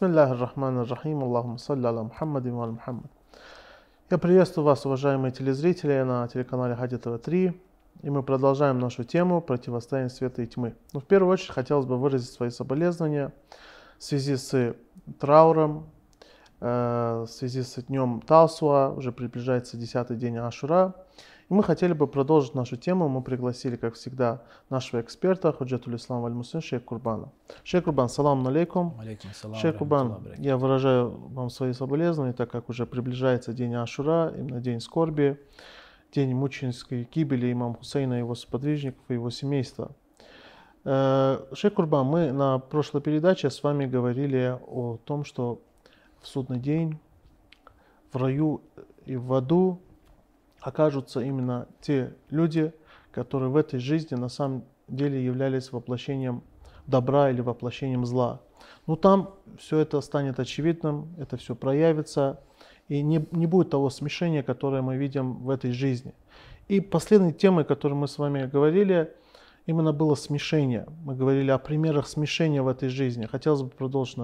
Бисмиллахи рахмани рахим, Аллаху салли аля Мухаммадин ва Мухаммад. Я приветствую вас, уважаемые телезрители, на телеканале Хади ТВ-3. И мы продолжаем нашу тему противостояния света и тьмы. Но в первую очередь хотелось бы выразить свои соболезнования в связи с трауром, в связи с днем Тасуа, уже приближается 10 день Ашура. И мы хотели бы продолжить нашу тему. Мы пригласили, как всегда, нашего эксперта, Худжатуль Ислам Аль Мусин, Шейх Курбана. Шейх Курбан, салам алейкум. Алейкум салам. Шейх Курбан, я выражаю вам свои соболезнования, так как уже приближается день Ашура, именно день скорби, день мученической гибели имама Хусейна, его сподвижников и его семейства. Э, Шейх Курбан, мы на прошлой передаче с вами говорили о том, что в судный день в раю и в аду окажутся именно те люди, которые в этой жизни на самом деле являлись воплощением добра или воплощением зла. Но там все это станет очевидным, это все проявится, и не, не будет того смешения, которое мы видим в этой жизни. И последней темой, которой мы с вами говорили, именно было смешение. Мы говорили о примерах смешения в этой жизни. Хотелось бы продолжить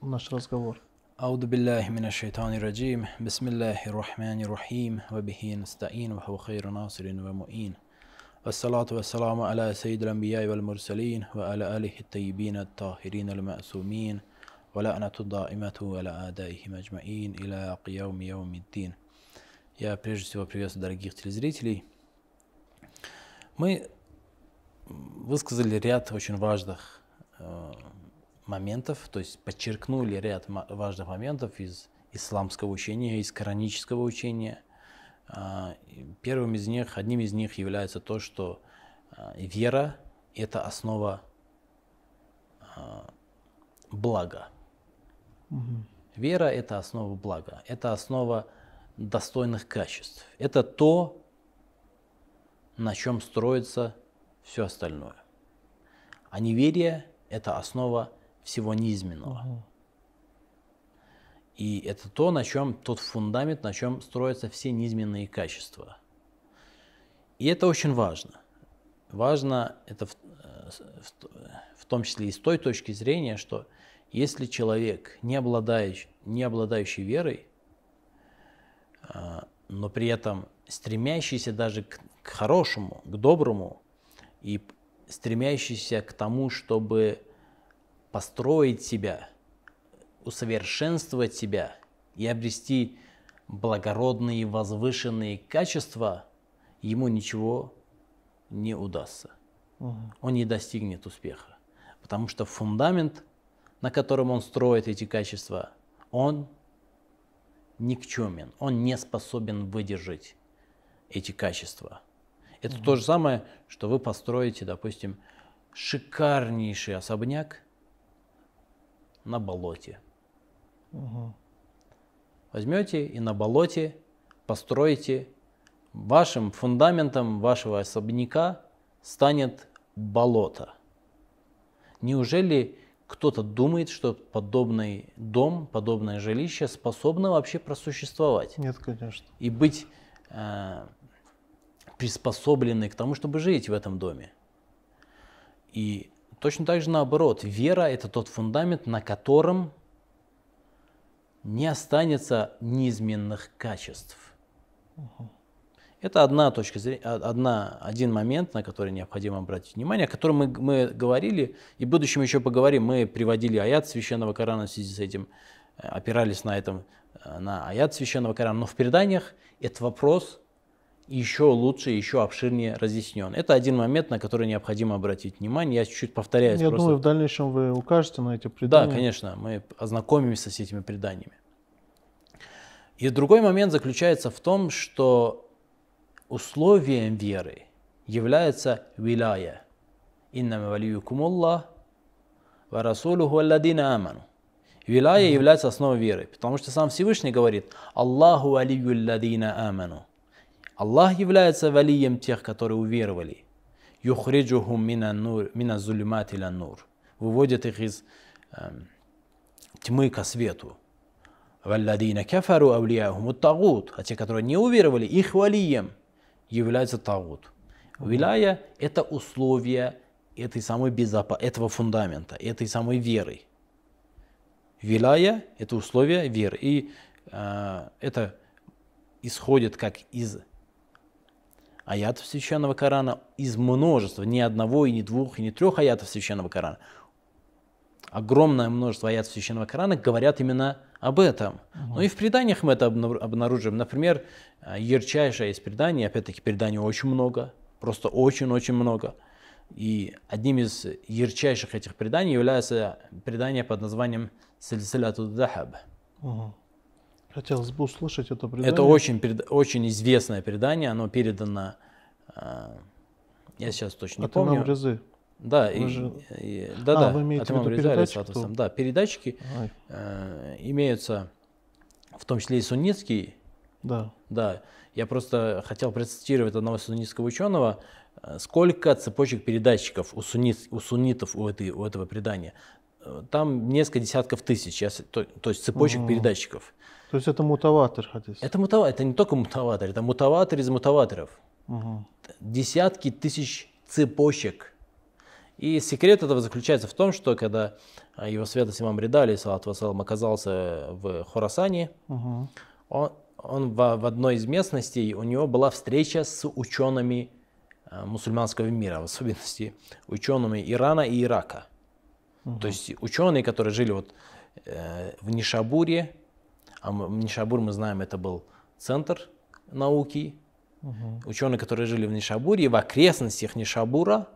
наш разговор. أعوذ بالله من الشيطان الرجيم بسم الله الرحمن الرحيم وبه نستعين وهو خير ناصر ومؤين والصلاة والسلام على سيد الأنبياء والمرسلين وعلى آله الطيبين الطاهرين المأسومين ولعنة الدائمة على أعدائهم أجمعين إلى قيام يوم الدين Я прежде всего приветствую дорогих телезрителей. Мы высказали ряд очень важных моментов, то есть подчеркнули ряд важных моментов из исламского учения, из коранического учения. А, первым из них, одним из них является то, что а, вера – это основа а, блага. Угу. Вера – это основа блага, это основа достойных качеств. Это то, на чем строится все остальное. А неверие – это основа всего низменного. Угу. И это то, на чем, тот фундамент, на чем строятся все низменные качества. И это очень важно. Важно это в, э, в, в том числе и с той точки зрения, что если человек, не обладающий, не обладающий верой, э, но при этом стремящийся даже к, к хорошему, к доброму и стремящийся к тому, чтобы построить себя, усовершенствовать себя и обрести благородные, возвышенные качества, ему ничего не удастся. Угу. Он не достигнет успеха. Потому что фундамент, на котором он строит эти качества, он никчемен, он не способен выдержать эти качества. Это угу. то же самое, что вы построите, допустим, шикарнейший особняк, на болоте. Угу. Возьмете и на болоте построите, вашим фундаментом вашего особняка станет болото. Неужели кто-то думает, что подобный дом, подобное жилище способно вообще просуществовать? Нет, конечно. И быть э, приспособлены к тому, чтобы жить в этом доме. И Точно так же наоборот, вера – это тот фундамент, на котором не останется неизменных качеств. Это одна точка зрения, одна, один момент, на который необходимо обратить внимание, о котором мы, мы говорили, и в будущем еще поговорим. Мы приводили аят священного Корана в связи с этим, э, опирались на этом, э, на аят священного Корана. Но в преданиях этот вопрос еще лучше, еще обширнее разъяснен. Это один момент, на который необходимо обратить внимание. Я чуть-чуть повторяюсь. Я просто... думаю, в дальнейшем вы укажете на эти предания. Да, конечно, мы ознакомимся с этими преданиями. И другой момент заключается в том, что условием веры является виляя. Иннама валиюкум Аллах ва расулуху алладина аману. Вилая является основой веры, потому что сам Всевышний говорит Аллаху алию алладина аману. Аллах является валием тех, которые уверовали. Юхриджухум мина зулимат нур. Выводит их из э, тьмы ко свету. Валладина кафару авлияхум тагут. А те, которые не уверовали, их валием является тагут. Вилая – это условие этой самой безопа, этого фундамента, этой самой веры. Вилая – это условие веры. И э, это исходит как из аятов Священного Корана, из множества, ни одного, и ни двух, и ни трех аятов Священного Корана. Огромное множество аятов Священного Корана говорят именно об этом. Но и в преданиях мы это обнаруживаем. Например, э, ярчайшее из преданий, опять-таки преданий очень много, просто очень-очень много. И одним из ярчайших этих преданий является предание под названием Сильсиляту Дахаб. Угу. Хотелось бы услышать это предание. Это очень, очень известное предание, оно передано, э, я сейчас точно не От помню. Имам Резы. Да, и, же- и- да, А, да, вы имеете от в виду имама Реза, передатчик, алейхиссалату то- Да, передатчики Ай, э, имеются, в том числе и суннитские. да. Да, я просто хотел процитировать одного суннитского ученого, э, сколько цепочек передатчиков у, суннит, у суннитов у, этой, у этого предания. Там несколько десятков тысяч, я то, то есть цепочек Мгм. передатчиков. То есть это мутаватор, хотите? Это мутаватор, это не только мутаватор, это мутаватор из мутаваторов. Мгм. Десятки тысяч цепочек. И секрет этого заключается в том, что когда а, его святость имам Рида, салат вассалам, оказался в Хорасане, Мгм. он, он в, в одной из местностей, у него была встреча с учеными а, мусульманского мира, в особенности учеными Ирана и Ирака. То есть ученые, которые жили вот э, в Нишабуре, а мы- Нишабур, мы знаем, это был центр науки, Мгм. ученые, которые жили в Нишабуре, и в окрестностях Нишабура,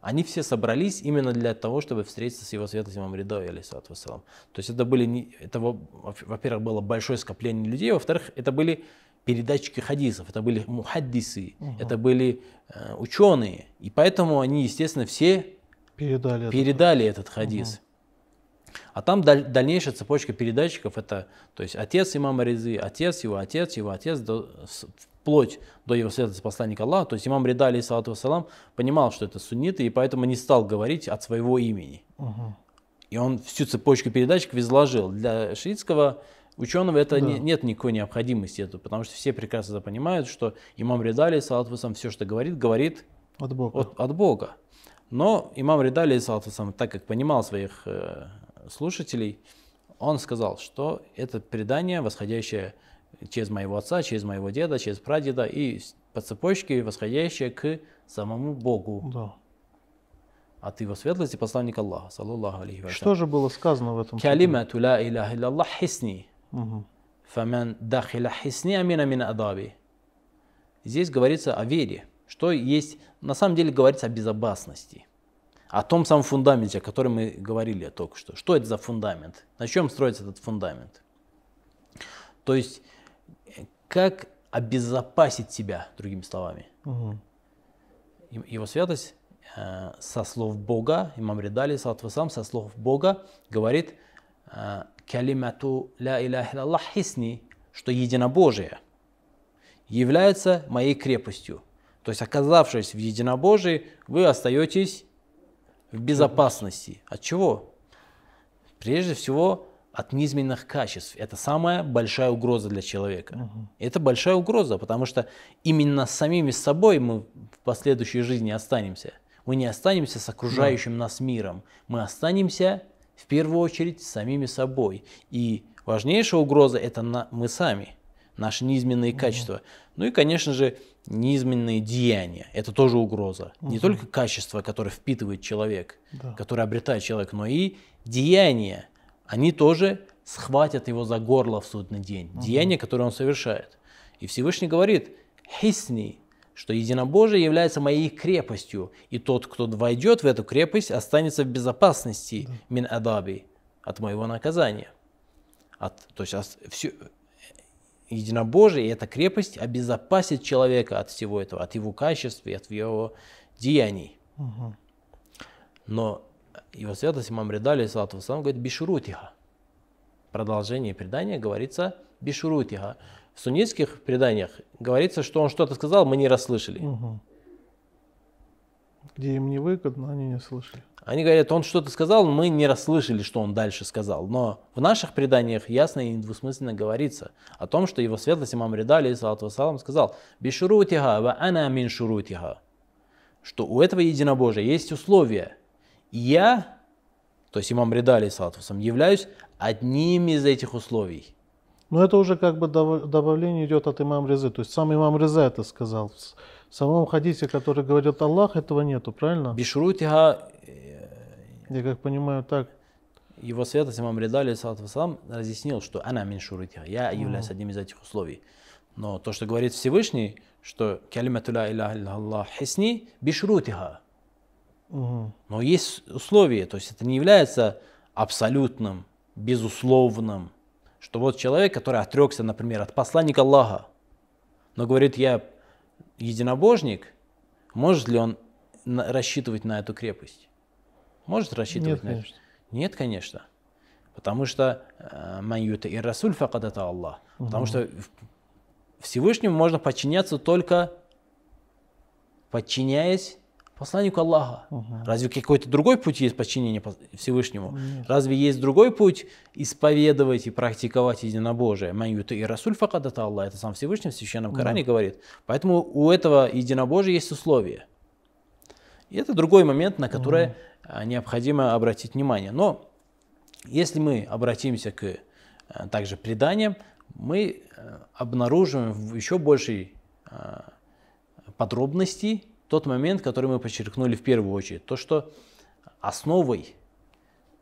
они все собрались именно для того, чтобы встретиться с его светлостью имам Ридой, алейхиссалату вассалам. То есть это были, это, во- во-первых, было большое скопление людей, во-вторых, это были передатчики хадисов, это были мухаддисы, это были э, ученые, и поэтому они, естественно, все Передали передали этот хадис. А там даль- дальнейшая цепочка передатчиков, это то есть отец имама Резы, отец его, отец его, отец, до- вплоть до его святости посланника Аллаха. То есть имам Рида, алейхиссалату вассалам, понимал, что это сунниты, и поэтому не стал говорить от своего имени. Мгм. И он всю цепочку передатчиков изложил. Для шиитского ученого это Да. не- нет никакой необходимости, это, потому что все прекрасно понимают, что имам Рида, алейхиссалату вассалам, все, что говорит, говорит От Бога. от, от Бога. Но имам Рида, вассалам, так как понимал своих э, слушателей, он сказал, что это предание, восходящее через моего отца, через моего деда, через прадеда и по цепочке восходящее к самому Богу Да. от его светлости посланника Аллаха, саллаллаху алейхи Что же было сказано в этом? Калимату ла иляха илляллах хисни. Фаман дахиля хисни амина мин адаби. Здесь говорится о вере, что есть, на самом деле говорится о безопасности, о том самом фундаменте, о котором мы говорили только что. Что это за фундамент? На чем строится этот фундамент? То есть, э, как обезопасить себя, другими словами. И- Его святость э, со слов Бога, имам салату вассалам, со слов Бога говорит э, «Калимату ля илляллах хисни», что единобожие является моей крепостью. То есть, оказавшись в единобожии, вы остаетесь в безопасности. От чего? Прежде всего, от низменных качеств. Это самая большая угроза для человека. Это большая угроза, потому что именно с самими собой мы в последующей жизни останемся. Мы не останемся с окружающим нас миром. Мы останемся в первую очередь с самими собой. И важнейшая угроза это на- мы сами, наши низменные качества. Ну и, конечно же, низменные деяния. Это тоже угроза. Не только качество, которое впитывает человек, Да. которое обретает человек, но и деяния. Они тоже схватят его за горло в судный день. Деяния, которые он совершает. И Всевышний говорит, хисни, что единобожие является моей крепостью, и тот, кто войдет в эту крепость, останется в безопасности мин адаби, от моего наказания. От, то есть ос- всё- единобожие и эта крепость обезопасит человека от всего этого, от его качеств и от его деяний. Но его святость имам Рида, салату вассалам, говорит бишурутиха. Продолжение предания говорится бишурутиха. В суннитских преданиях говорится, что он что-то сказал, мы не расслышали. Мгм. Где им не выгодно, они не слышали. Они говорят, он что-то сказал, мы не расслышали, что он дальше сказал. Но в наших преданиях ясно и недвусмысленно говорится о том, что его светлость имам Рида, алейхиссалату вассалам, сказал бишурутиха ва ана мин шурутиха. Что у этого единобожия есть условия. Я то есть имам Рида, алейхиссалату вассалам, являюсь одним из этих условий. Но это уже как бы добавление идет от имам Резы. То есть сам имам Реза это сказал. В самом хадисе, который говорит Аллах, этого нету, правильно? Бишрутиха, Я как понимаю так. его святость имам Рида, алейхиссалату вассалам, разъяснил, что она мин шурутиха, я являюсь одним из этих условий. Но то, что говорит Всевышний, что калимату ла илляллах хисни бишрутиха. Но есть условия, то есть это не является абсолютным, безусловным, что вот человек, который отрекся, например, от посланника Аллаха, но говорит, я единобожник, может ли он на- рассчитывать на эту крепость? Может рассчитывать Нет, на это? конечно. Нет, конечно. Потому что э, «Ман юта и расуль факад ата Аллах. Потому что Всевышнему можно подчиняться только подчиняясь посланнику Аллаха. Разве какой-то другой путь есть подчинения пос- Всевышнему? Разве есть другой путь исповедовать и практиковать единобожие? «Ман юта и расуль факад ата Аллах. Это сам Всевышний в Священном Коране говорит. Поэтому у этого единобожия есть условия. И это другой момент, на который а, необходимо обратить внимание. Но если мы обратимся к а, также преданиям, мы а, обнаружим в еще большей а, подробности тот момент, который мы подчеркнули в первую очередь. То, что основой,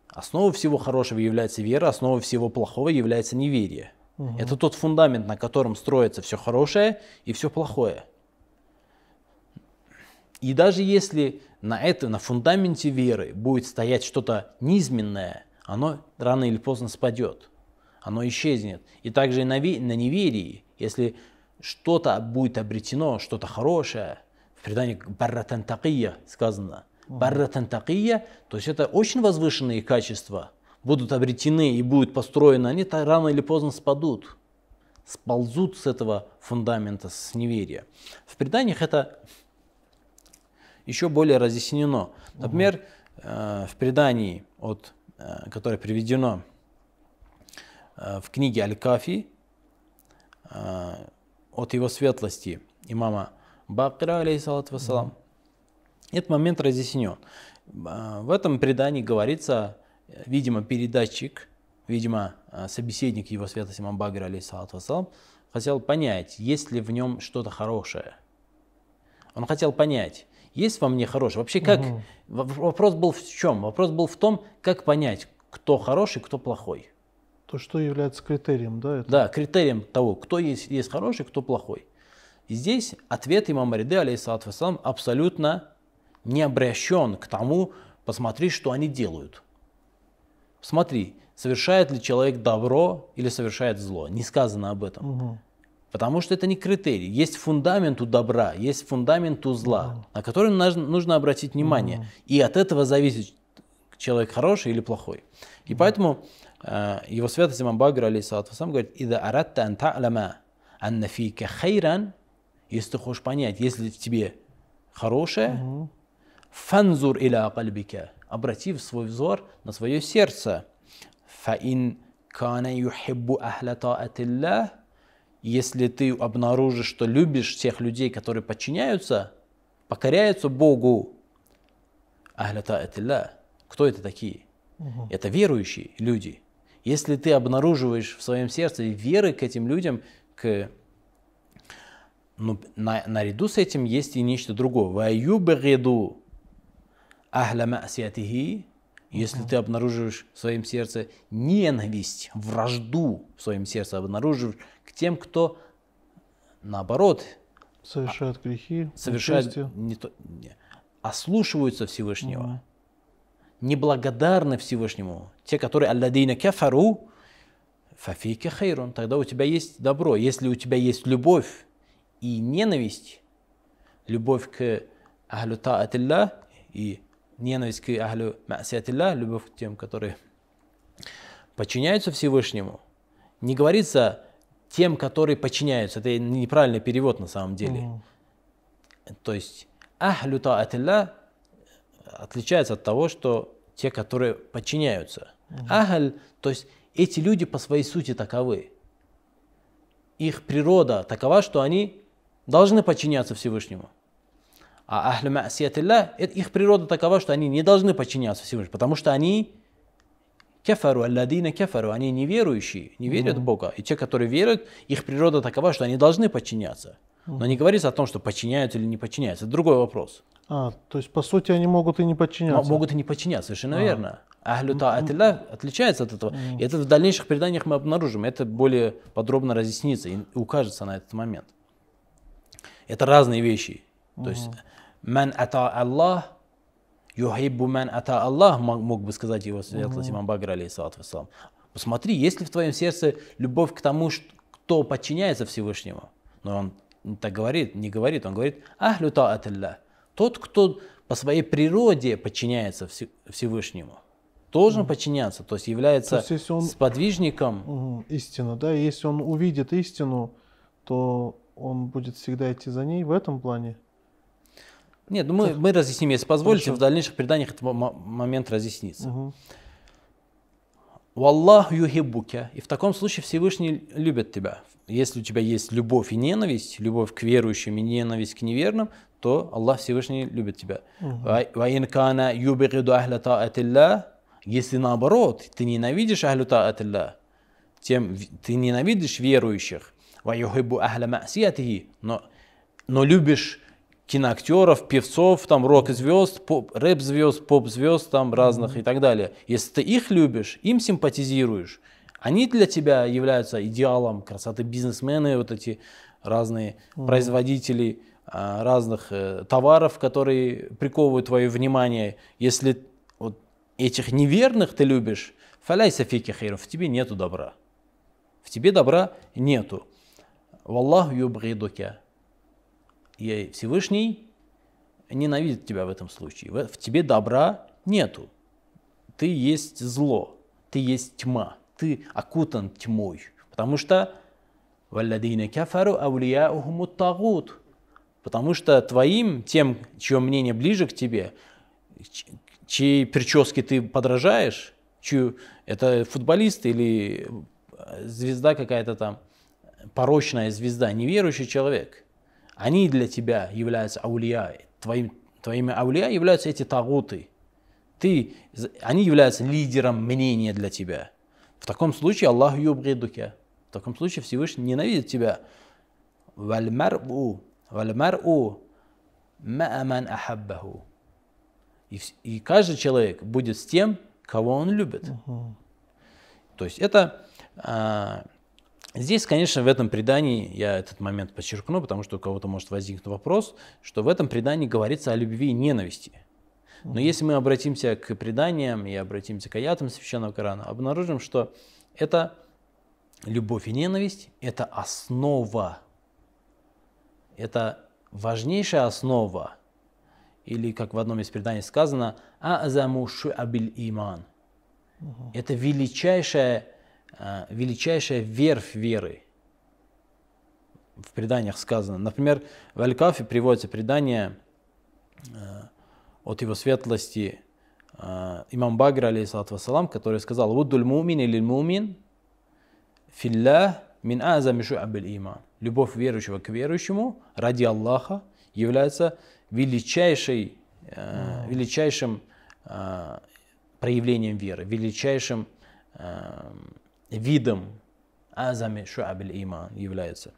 основой всего хорошего является вера, основой всего плохого является неверие. Это тот фундамент, на котором строится все хорошее и все плохое. И даже если на этом, на фундаменте веры будет стоять что-то низменное, оно рано или поздно спадет, оно исчезнет. И также и на, на неверии, если что-то будет обретено, что-то хорошее, в предании барратан такия сказано, барратан такия, то есть это очень возвышенные качества, будут обретены и будут построены, они рано или поздно спадут, сползут с этого фундамента, с неверия. В преданиях это еще более разъяснено. Например, э, в предании, от, э, которое приведено э, в книге Аль-Кафи от его светлости имама Бакира, алейхиссалату вассалам, этот момент разъяснен. Э, В этом предании говорится, видимо, передатчик, видимо, э, собеседник его светлости имам Багира, алейхиссалату вассалам, хотел понять, есть ли в нем что-то хорошее. Он хотел понять, есть во мне хорошее. Вообще, как в- вопрос был в чем? Вопрос был в том, как понять, кто хороший, кто плохой. То, что является критерием, да? Это? Да, критерием того, кто есть, есть хороший, кто плохой. И здесь ответ имама Риды, алейхиссалату вассалам, абсолютно не обращен к тому, посмотри, что они делают. Смотри, совершает ли человек добро или совершает зло. Не сказано об этом. Мгм. Потому что это не критерий. Есть фундамент у добра, есть фундамент у зла, на который нужно, обратить внимание. И от этого зависит, человек хороший или плохой. И поэтому э, его святость имам Багр, алейхиссалату вассалам, говорит, «Ида аратта ан та'лама анна фика хайран», если ты хочешь понять, если в тебе хорошее, фанзур иля кальбика, обрати свой взор на свое сердце. Фаин кана юхиббу ахля таатилля, если ты обнаружишь, что любишь тех людей, которые подчиняются, покоряются Богу, кто это такие? Это верующие люди. Если ты обнаруживаешь в своем сердце веры к этим людям, к ну, на, наряду с этим есть и нечто другое. «Ваюбгиду ахля ма'сиятихи», если ты обнаруживаешь в своем сердце ненависть, вражду в своем сердце обнаруживаешь к тем, кто наоборот Совершают грехи, совершают нечестие. не то, не, ослушиваются Всевышнего, неблагодарны Всевышнему. Те, которые алладина кафару, фафика хайрун, тогда у тебя есть добро. Если у тебя есть любовь и ненависть, любовь к ахлю таатилля и ненависть к ахлю ма'сиатилля, любовь к тем, которые подчиняются Всевышнему, не говорится тем, которые подчиняются. Это неправильный перевод на самом деле. То есть ахлю таатилля отличается от того, что те, которые подчиняются. Ахль, то есть эти люди по своей сути таковы. Их природа такова, что они должны подчиняться Всевышнему. А ахлю ма'сиятилля, э- их природа такова, что они не должны подчиняться Всевышнему, потому что они кефару, алладина кефару, они неверующие, не верят в Бога. И те, которые верят, их природа такова, что они должны подчиняться. Но не говорится о том, что подчиняются или не подчиняются. Это другой вопрос. А, то есть, по сути, они могут и не подчиняться. Могут и не подчиняться, совершенно верно. Ахлю таатилля отличается от этого. И это в дальнейших преданиях мы обнаружим. Это более подробно разъяснится и укажется на этот момент. Это разные вещи. То есть, ман ата Аллах, юхиббу ман ата Аллах, мо- мог бы сказать его светлость имам Багр, алейхиссалату вассалам. Посмотри, есть ли в твоем сердце любовь к тому, кто подчиняется Всевышнему. Но он так говорит, не говорит, он говорит, ахлю таатилля. Тот, кто по своей природе подчиняется Все- Всевышнему, должен подчиняться, то есть является То есть, он- сподвижником. Мгм, Истина, да. Если он увидит истину, то он будет всегда идти за ней в этом плане. Нет, ну мы, мы разъясним, если позволите, Хорошо. в дальнейших преданиях этот мо- момент разъяснится. Мгм. Валлах юхиббука. И в таком случае Всевышний любит тебя. Если у тебя есть любовь и ненависть, любовь к верующим и ненависть к неверным, то Аллах Всевышний любит тебя. Ва- ва ин кана юбгиду ахля таатилля. Если наоборот, ты ненавидишь ахлю таатилля, тем ты ненавидишь верующих, ва юхиббу ахля ма'сиятихи, но, но любишь киноактеров, певцов, там рок-звезд, поп, рэп-звезд, поп-звезд там разных и так далее. Если ты их любишь, им симпатизируешь, они для тебя являются идеалом красоты бизнесмены, вот эти разные производители а, разных э, товаров, которые приковывают твое внимание. Если вот этих неверных ты любишь, фаляйся фики хейров, в тебе нету добра. В тебе добра нету. Валлаху юбгидука. И Всевышний ненавидит тебя в этом случае. В тебе добра нету. Ты есть зло, ты есть тьма, ты окутан тьмой. Потому что «Валладина кафару аулияухуму тагут». Потому что твоим, тем, чье мнение ближе к тебе, ч- чьей прическе ты подражаешь, чью, это футболист или э, звезда какая-то там, порочная звезда, неверующий человек, они для тебя являются аулия, твоим, твоими аулия являются эти тагуты. Ты, они являются лидером мнения для тебя. В таком случае Аллах юбгидука. В таком случае Всевышний ненавидит тебя. Вальмар'у, вальмар'у ма'аман ахаббаху. И, и каждый человек будет с тем, кого он любит. То есть это а, здесь, конечно, в этом предании я этот момент подчеркну, потому что у кого-то может возникнуть вопрос, что в этом предании говорится о любви и ненависти. Но если мы обратимся к преданиям и обратимся к аятам Священного Корана, обнаружим, что это любовь и ненависть – это основа, это важнейшая основа, или как в одном из преданий сказано, «А'заму шу'абиль иман» – это величайшая, величайшая верфь веры. В преданиях сказано. Например, в Аль-Кафе приводится предание а, от его светлости а, имам Багр, алейхиссалату вассалам, который сказал «Вуддуль мумин или мумин филлах мин азами шу'абиль иман». Любовь верующего к верующему ради Аллаха является величайшей, э, величайшим э, проявлением веры, величайшим э, видом азами шуабиль иман является.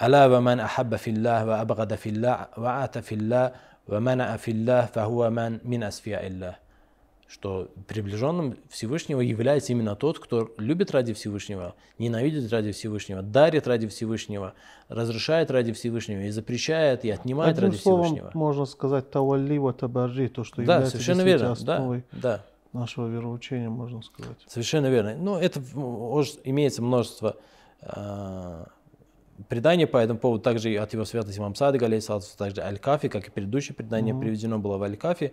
Аля ва ман ахабба филлах ва абгада филлах ва ата филлах ва мана филлах фахуа ман мин асфия иллах что приближенным Всевышнего является именно тот, кто любит ради Всевышнего, ненавидит ради Всевышнего, дарит ради Всевышнего, разрешает ради Всевышнего и запрещает, и отнимает Одним ради словом, Всевышнего. можно сказать тавалли ва табарри, то, что да, является совершенно верно. основой. Да, да нашего вероучения, можно сказать. Совершенно верно. Ну, это имеется множество э, преданий по этому поводу, также от его святости имам алейхиссалату, также Аль-Кафи, как и предыдущее предание приведено было в Аль-Кафи.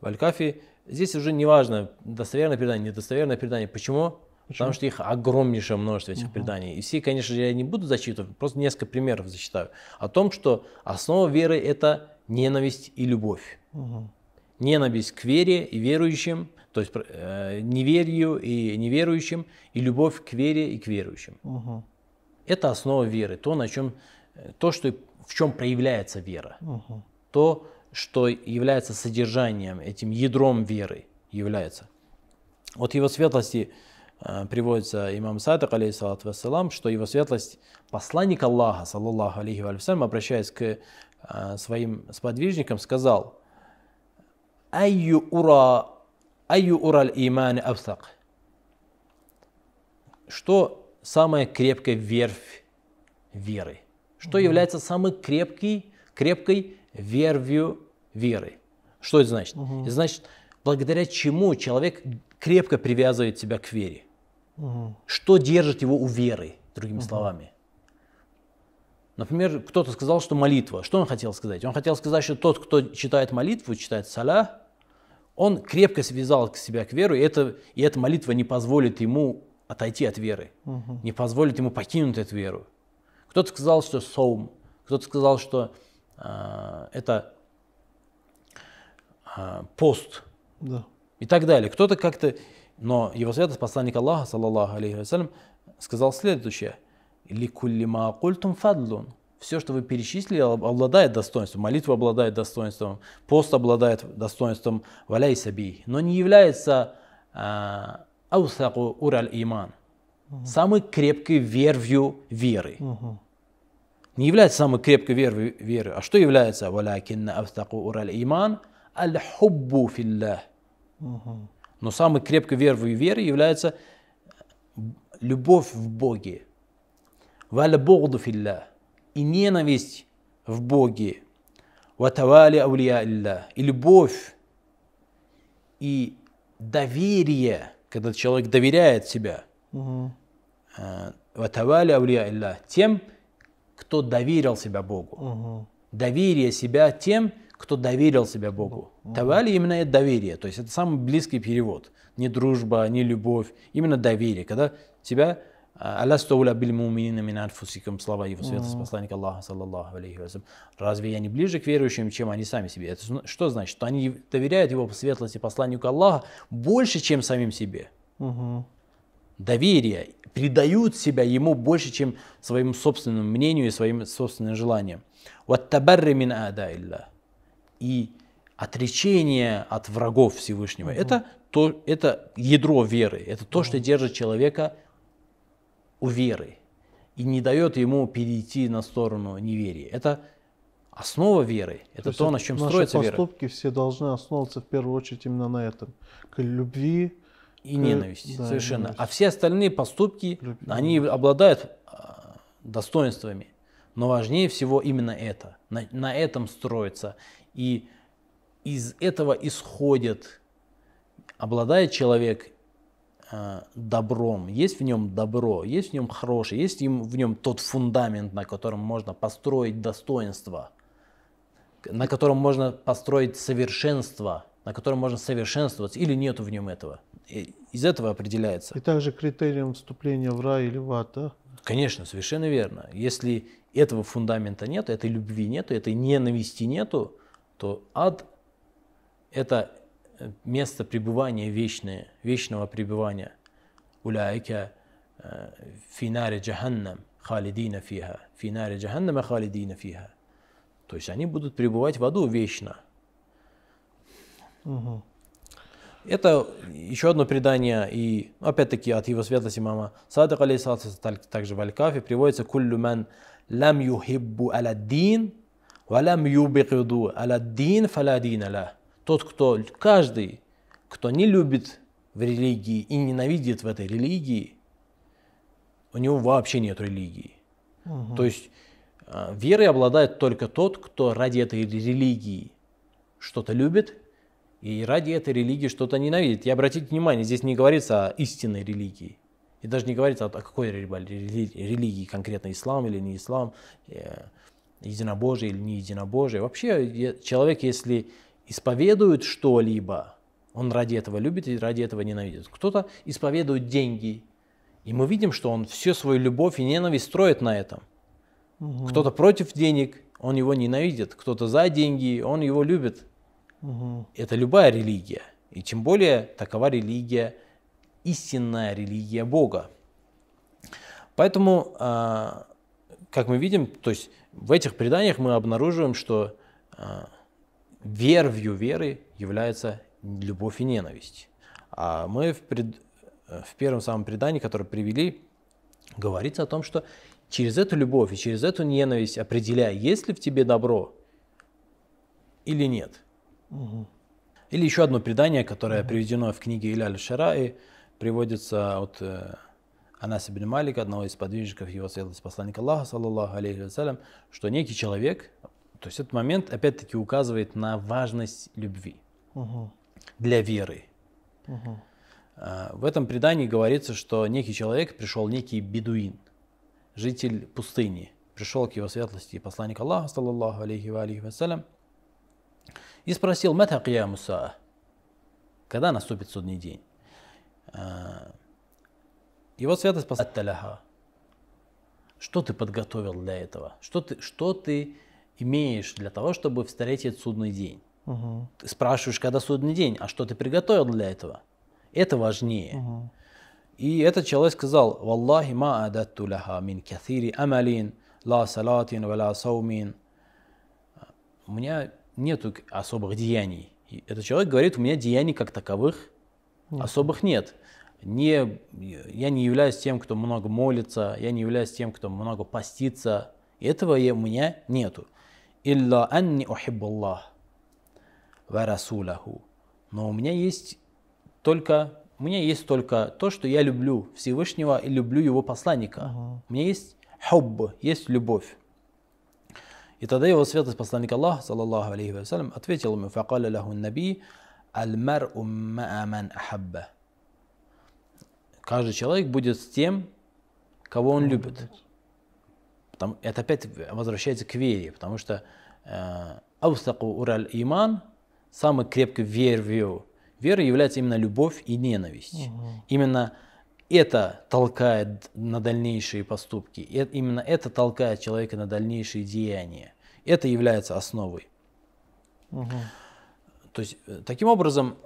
В Аль-Кафи здесь уже не важно, достоверное предание, недостоверное предание. Почему? Потому что их огромнейшее множество этих преданий. И все, конечно же, я не буду зачитывать, просто несколько примеров зачитаю. О том, что основа веры – это ненависть и любовь. Ненависть к вере и верующим, то есть э, неверию и неверующим, и любовь к вере и к верующим. Мгм. Это основа веры, то, на чем, то что, в чем проявляется вера, Мгм. то, что является содержанием, этим ядром веры является. Вот его светлости э, приводится имам Садак, алейхиссалату вассалам, что его светлость, посланник Аллаха, саллаллаху алейхи вассалам, обращаясь к э, своим сподвижникам, сказал, «Айю ура, айю ураль иман абсак». Что самая крепкая верфь веры? Что является самой крепкой, крепкой вервью веры? Что это значит? Это значит, благодаря чему человек крепко привязывает себя к вере. Что держит его у веры, другими словами. Например, кто-то сказал, что молитва. Что он хотел сказать? Он хотел сказать, что тот, кто читает молитву, читает саля, он крепко связал себя к вере, и, это, и эта молитва не позволит ему отойти от веры, угу. не позволит ему покинуть эту веру. Кто-то сказал, что соум, кто-то сказал, что э, это э, пост да. и так далее. Кто-то как-то, но его святость, посланник Аллаха, саллаллаху алейхи вассалям, сказал следующее. Ликуллима культум фадлун. Все, что вы перечислили, обладает достоинством. Молитва обладает достоинством, пост обладает достоинством, валяй саби, но не является а, аусаку ураль иман, самой крепкой вервью веры. Не является самой крепкой верой веры. А что является? Валякинна аусаку ураль иман аль-хуббу филлах. Но самой крепкой верой веры является любовь в Боге. Валя богду филлах. И ненависть в Боге. Ватавали аулия илля. И любовь и доверие когда человек доверяет себя, э, ватавали аулия илля, тем, кто доверил себя Богу. Доверие себя тем, кто доверил себя Богу. Тавали именно это доверие, то есть это самый близкий перевод. Не дружба, не любовь, именно доверие. Когда тебя Алластауля биль муминина мин анфусикум, слава его святости, посланник Аллаха, саллаллаху алейхи вассалям. Разве я не ближе к верующим, чем они сами себе? Это что значит? Что они доверяют его светлости посланнику Аллаха больше, чем самим себе. Угу. Доверие, предают себя ему больше, чем своему собственному мнению и своим собственным желаниям. Ваттабарри мин ада И отречение от врагов Всевышнего. Угу. Это, то, это ядро веры, это то, что держит человека у веры и не дает ему перейти на сторону неверия. Это основа веры. Это то, то на чем строится вера. Наши поступки все должны основываться в первую очередь именно на этом. К любви. И к... ненависти, да, совершенно. Ненависть. А все остальные поступки, Любви. они обладают а, достоинствами. Но важнее всего именно это. На, на этом строится. И из этого исходит, обладает человек добром, есть в нем добро, есть в нем хорошее, есть в нем тот фундамент, на котором можно построить достоинство, на котором можно построить совершенство, на котором можно совершенствоваться, или нету в нем этого. И из этого определяется. И также критерием вступления в рай или в ад, да? Конечно, совершенно верно. Если этого фундамента нет, этой любви нету, этой ненависти нету, то ад – это место пребывания вечное, вечного пребывания. Уляйка финаре джаханнам халидина фиха. Финаре джаханнама халидина фиха. То есть они будут пребывать в аду вечно. Угу. Это еще одно предание, и опять-таки от его светлости мама Садак алейсалату, также в Аль-Кафе приводится «Куллю ман лам юхиббу аладдин, ва лам юбикиду аладдин фаладдина ла». Тот, кто, каждый, кто не любит в религии и ненавидит в этой религии, у него вообще нет религии. Угу. То есть э, верой обладает только тот, кто ради этой религии что-то любит и ради этой религии что-то ненавидит. И обратите внимание, здесь не говорится о истинной религии. И даже не говорится о какой религии, конкретно ислам или не ислам, э, единобожие или не единобожие. Вообще человек, если исповедует что-либо, он ради этого любит и ради этого ненавидит. Кто-то исповедует деньги, и мы видим, что он всю свою любовь и ненависть строит на этом. Угу. Кто-то против денег, он его ненавидит. Кто-то за деньги, он его любит. Угу. Это любая религия. И тем более такова религия, истинная религия Бога. Поэтому, а, как мы видим, то есть в этих преданиях мы обнаруживаем, что а, вервью веры является любовь и ненависть. А мы в, пред- в первом самом предании, которое привели, говорится о том, что через эту любовь и через эту ненависть определяй, есть ли в тебе добро или нет. Или еще одно предание, которое приведено в книге Иляль Шараи, приводится от э, Анаса бин Малика, одного из подвижников его светлости посланника Аллаха, саллаллаху алейхи вассалям, что некий человек, то есть этот момент опять-таки указывает на важность любви Мгм. для веры. А, В этом предании говорится, что некий человек пришел, некий бедуин, житель пустыни, пришел к его светлости посланник Аллаха, саллаллаху алейхи ва алейхи вассалям, и спросил, «Мата қияму саа?» когда наступит судный день? А, Его светлость посланник. Что ты подготовил для этого? Что ты, что ты имеешь для того, чтобы встретить судный день? Мгм. Ты спрашиваешь, когда судный день, а что ты приготовил для этого? Это важнее. Мгм. И этот человек сказал, «Валлахи ма адатту лаха мин катири амалин, ла салатин, ва ла саумин». У меня нету особых деяний. И этот человек говорит, у меня деяний как таковых особых нет. Не, я не являюсь тем, кто много молится, я не являюсь тем, кто много постится. Этого я- у меня нету. Илля анни ухиббуллах ва расулаху. Но у меня есть только у меня есть только то, что я люблю Всевышнего и люблю его посланника. У меня есть хубб, есть любовь. И тогда его светлость посланник Аллаха, саллаллаху алейхи вассалям, ответил ему, факаля лаху наби, аль-мар'у ма'a ман ахабба. Каждый человек будет с тем, кого он любит. Потому- это опять возвращается к вере, потому что э, «Аустаку ураль иман» самой крепкой верою. Вера является именно любовь и ненависть. Именно это толкает на дальнейшие поступки. Именно это толкает человека на дальнейшие деяния. Это является основой. Мгм. То есть, э, таким образом,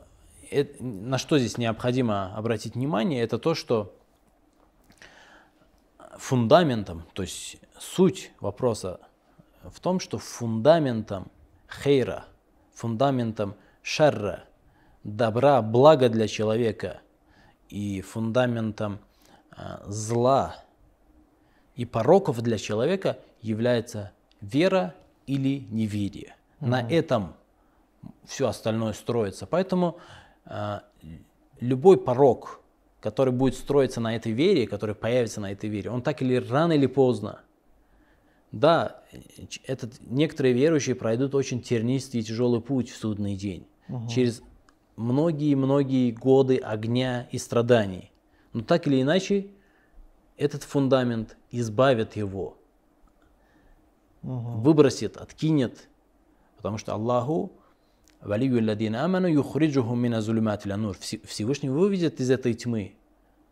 э, на что здесь необходимо обратить внимание, это то, что фундаментом, то есть суть вопроса в том, что фундаментом хейра, фундаментом шарра, добра, блага для человека и фундаментом а, зла и пороков для человека является вера или неверие. На этом все остальное строится. Поэтому а, любой порог, который будет строиться на этой вере, который появится на этой вере, он так или рано или поздно. Да, этот, некоторые верующие пройдут очень тернистый и тяжелый путь в судный день. Через многие-многие годы огня и страданий. Но так или иначе, этот фундамент избавит его, выбросит, откинет, потому что Аллаху «Валию ладина аману юхриджухум мина зулюмат иля нур». Все- Всевышний выведет из этой тьмы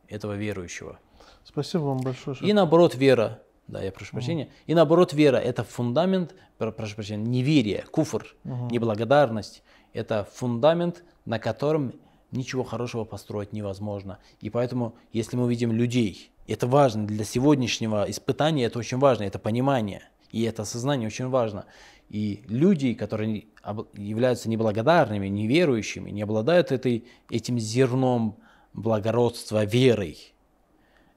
этого верующего. Спасибо вам большое. И наоборот вера, да, я прошу прощения, и наоборот вера – это фундамент, про- прошу прощения, неверие, куфр, неблагодарность. Это фундамент, на котором ничего хорошего построить невозможно. И поэтому, если мы видим людей, это важно для сегодняшнего испытания, это очень важно, это понимание, и это осознание очень важно. И люди, которые являются неблагодарными, неверующими, не обладают этой, этим зерном благородства, верой,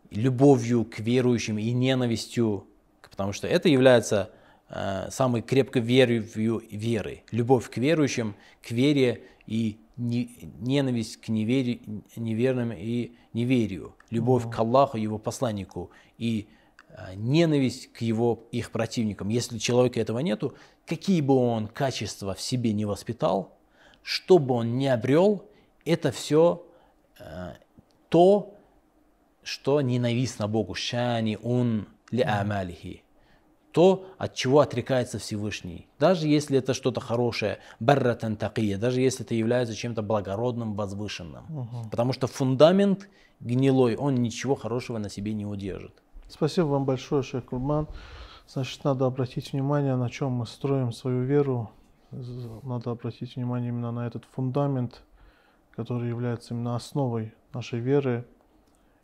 любовью к верующим и ненавистью, потому что это является э, самой крепкой верой веры. Любовь к верующим, к вере и не- ненависть к невери- неверным и неверию. Любовь к Аллаху, его посланнику и э, ненависть к его, их противникам. Если у человека этого нету, какие бы он качества в себе не воспитал, что бы он не обрел, это все то, что ненавистно Богу. Шани ун ли амалихи. То, от чего отрекается Всевышний. Даже если это что-то хорошее, барратан такия, даже если это является чем-то благородным, возвышенным. Потому что фундамент гнилой, он ничего хорошего на себе не удержит. Спасибо вам большое, шейх Курбан. Значит, надо обратить внимание, на чем мы строим свою веру. Надо обратить внимание именно на этот фундамент, который является именно основой нашей веры.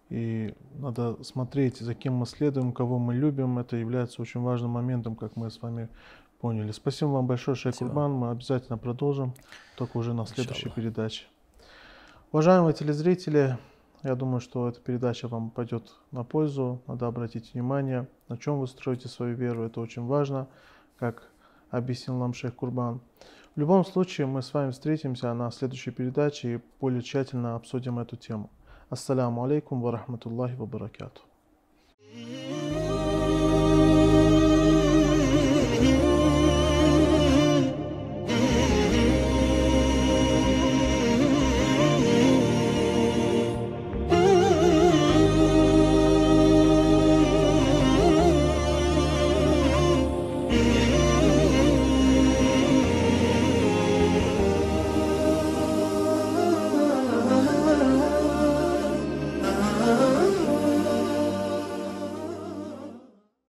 И надо смотреть, за кем мы следуем, кого мы любим. Это является очень важным моментом, как мы с вами поняли. Спасибо вам большое, шейх Спасибо. Курбан. Мы обязательно продолжим, только уже на следующей Иншаллах. передаче. Уважаемые телезрители, я думаю, что эта передача вам пойдет на пользу. Надо обратить внимание, на чем вы строите свою веру. Это очень важно, как объяснил нам шейх Курбан. В любом случае, мы с вами встретимся на следующей передаче и более тщательно обсудим эту тему. Ассаляму алейкум ва рахматуллахи ва баракату.